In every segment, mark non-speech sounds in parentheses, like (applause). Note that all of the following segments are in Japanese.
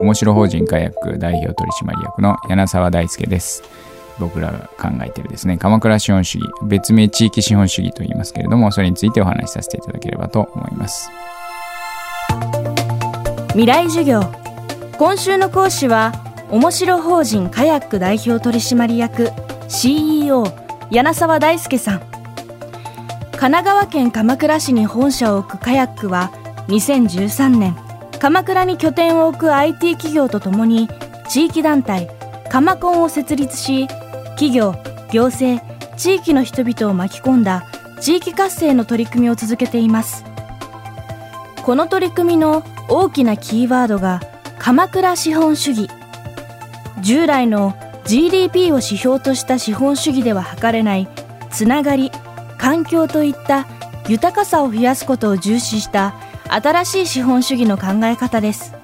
面白法人火薬代表取締役の柳沢大輔です。僕らが考えているですね鎌倉資本主義別名地域資本主義と言いますけれどもそれについてお話しさせていただければと思います。未来授業。今週の講師は面白法人カヤック代表取締役 CEO 柳沢大輔さん。神奈川県鎌倉市に本社を置くカヤックは2013年。鎌倉に拠点を置く IT 企業とともに地域団体カマコンを設立し企業行政地域の人々を巻き込んだ地域活性の取り組みを続けています。この取り組みの大きなキーワードが鎌倉資本主義。従来の GDP を指標とした資本主義では測れないつながり環境といった豊かさを増やすことを重視した新しい資本主義の考え方です。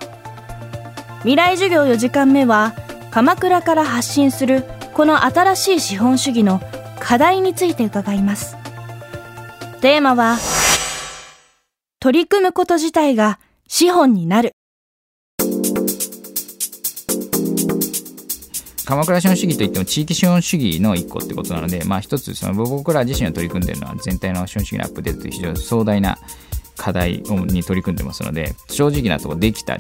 未来授業4時間目は鎌倉から発信するこの新しい資本主義の課題について伺います。テーマは取り組むこと自体が資本になる。鎌倉資本主義といっても地域資本主義の一個ってことなので、まあ一つその僕ら自身が取り組んでいるのは全体の資本主義のアップデートという非常に壮大な課題に取り組んでますので正直なとこできた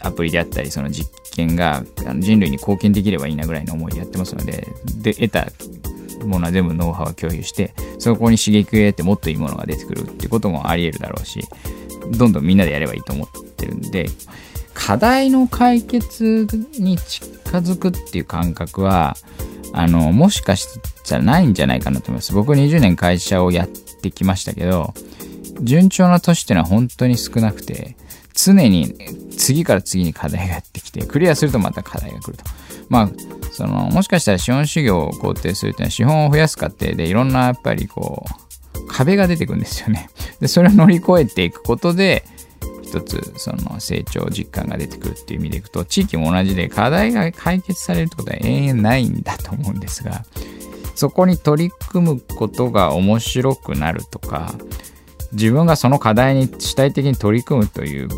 アプリであったりその実験が人類に貢献できればいいなぐらいの思いでやってますのでで得たものは全部ノウハウを共有してそこに刺激を得てもっといいものが出てくるってこともあり得るだろうしどんどんみんなでやればいいと思ってるんで課題の解決に近づくっていう感覚はあのもしかしたらないんじゃないかなと思います。僕20年会社をやってきましたけど順調な年っていうのは本当に少なくて常に次から次に課題がやってきてクリアするとまた課題が来ると。まあそのもしかしたら資本主義を肯定するっていうのは資本を増やす過程でいろんなやっぱりこう壁が出てくるんですよね。(laughs) でそれを乗り越えていくことで一つその成長実感が出てくるっていう意味でいくと地域も同じで課題が解決されるってことは永遠ないんだと思うんですがそこに取り組むことが面白くなるとか自分がその課題に主体的に取り組むという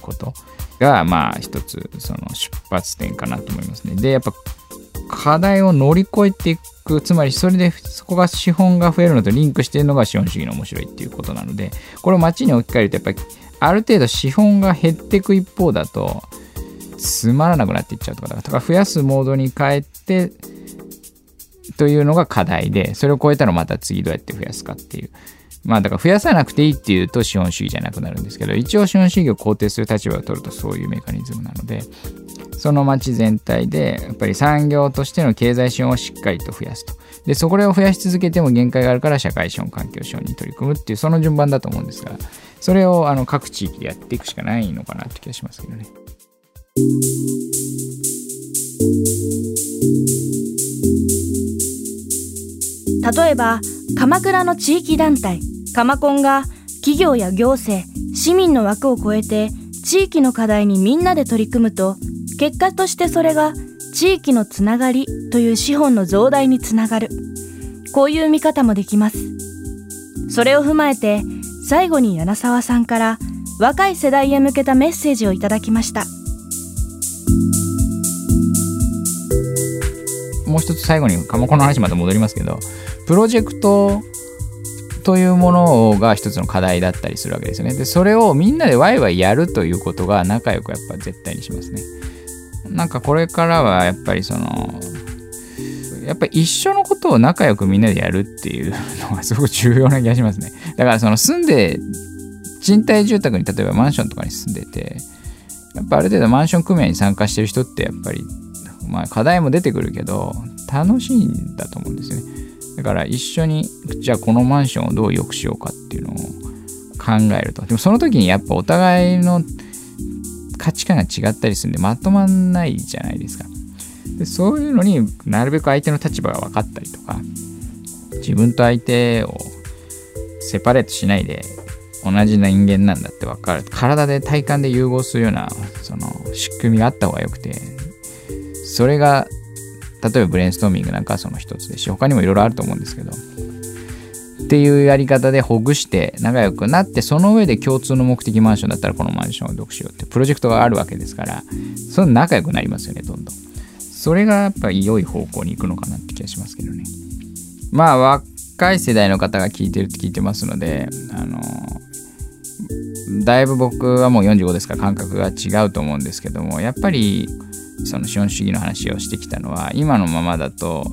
ことがまあ一つその出発点かなと思いますね。でやっぱ課題を乗り越えていくつまりそれでそこが資本が増えるのとリンクしているのが資本主義の面白いっていうことなのでこれを街に置き換えるとやっぱりある程度資本が減っていく一方だとつまらなくなっていっちゃうとかだから増やすモードに変えてというのが課題でそれを超えたらまた次どうやって増やすかっていうまあだから増やさなくていいっていうと資本主義じゃなくなるんですけど、一応資本主義を肯定する立場を取るとそういうメカニズムなので、その町全体でやっぱり産業としての経済資本をしっかりと増やすと。で、そこらを増やし続けても限界があるから社会資本、環境資本に取り組むっていうその順番だと思うんですが、それをあの各地域でやっていくしかないのかなって気がしますけどね。例えば鎌倉の地域団体カマコンが企業や行政、市民の枠を超えて地域の課題にみんなで取り組むと、結果としてそれが地域のつながりという資本の増大につながる。こういう見方もできます。それを踏まえて、最後に柳沢さんから若い世代へ向けたメッセージをいただきました。もう一つ最後にカマコの話まで戻りますけど、プロジェクトというものが一つの課題だったりするわけですよね。で、それをみんなでワイワイやるということが仲良くやっぱ絶対にしますね。なんかこれからはやっぱりその、やっぱり一緒のことを仲良くみんなでやるっていうのがすごく重要な気がしますね。だからその住んで、賃貸住宅に例えばマンションとかに住んでて、やっぱある程度マンション組合に参加してる人ってやっぱり、まあ課題も出てくるけど、楽しいんだと思うんですよね。だから一緒に、じゃあこのマンションをどう良くしようかっていうのを考えると。でもその時にやっぱお互いの価値観が違ったりするんでまとまんないじゃないですか。でそういうのになるべく相手の立場が分かったりとか、自分と相手をセパレートしないで同じな人間なんだって分かる。体で体感で融合するようなその仕組みがあった方がよくて、それが例えばブレインストーミングなんかはその一つですし、他にもいろいろあると思うんですけど、っていうやり方でほぐして仲良くなってその上で共通の目的マンションだったらこのマンションを読しようってプロジェクトがあるわけですからその仲良くなりますよねどんどん。それがやっぱり良い方向に行くのかなって気がしますけどね。まあ若い世代の方が聞いてるって聞いてますのであのだいぶ僕はもう45ですから感覚が違うと思うんですけどもやっぱりその資本主義の話をしてきたのは今のままだと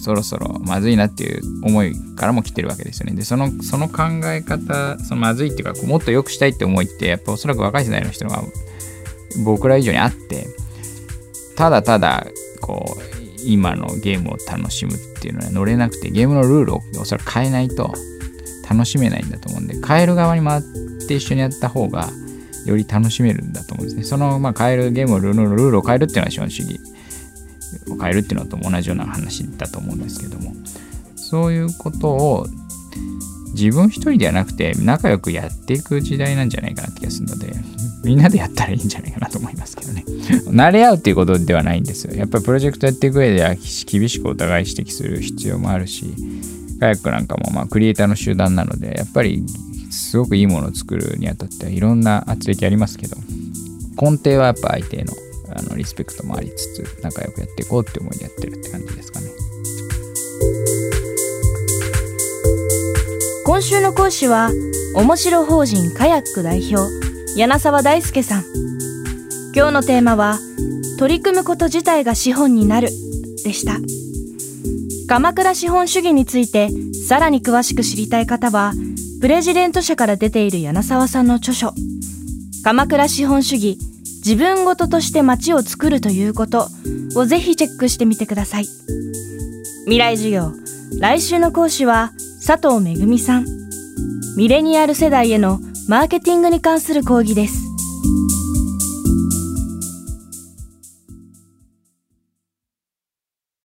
そろそろまずいなっていう思いからも来てるわけですよね。でそのその考え方そのまずいっていうかもっと良くしたいって思いってやっぱおそらく若い世代の人が僕ら以上にあってただただこう今のゲームを楽しむっていうのは乗れなくてゲームのルールをおそらく変えないと楽しめないんだと思うんで変える側に回って一緒にやった方がより楽しめるんだと思うんですね。その、まあ、変えるゲームのルールを変えるっていうのは資本主義。を変えるっていうのと同じような話だと思うんですけども。そういうことを自分一人ではなくて仲良くやっていく時代なんじゃないかなって気がするので (laughs) みんなでやったらいいんじゃないかなと思いますけどね。慣れ合うっていうことではないんですよ。やっぱりプロジェクトやっていく上では厳しくお互い指摘する必要もあるしカヤックなんかもまあクリエイターの集団なのでやっぱりすごくいいものを作るにあたってはいろんな圧力ありますけど根底はやっぱ相手のあのリスペクトもありつつ仲良くやっていこうって思いでやってるって感じですかね。今週の講師は面白法人カヤック代表柳沢大輔さん。今日のテーマは取り組むこと自体が資本になるでした。鎌倉資本主義についてさらに詳しく知りたい方はプレジデント社から出ている柳沢さんの著書。鎌倉資本主義自分ごととして街を作るということをぜひチェックしてみてください。未来授業来週の講師は佐藤めぐみさん。ミレニアル世代へのマーケティングに関する講義です。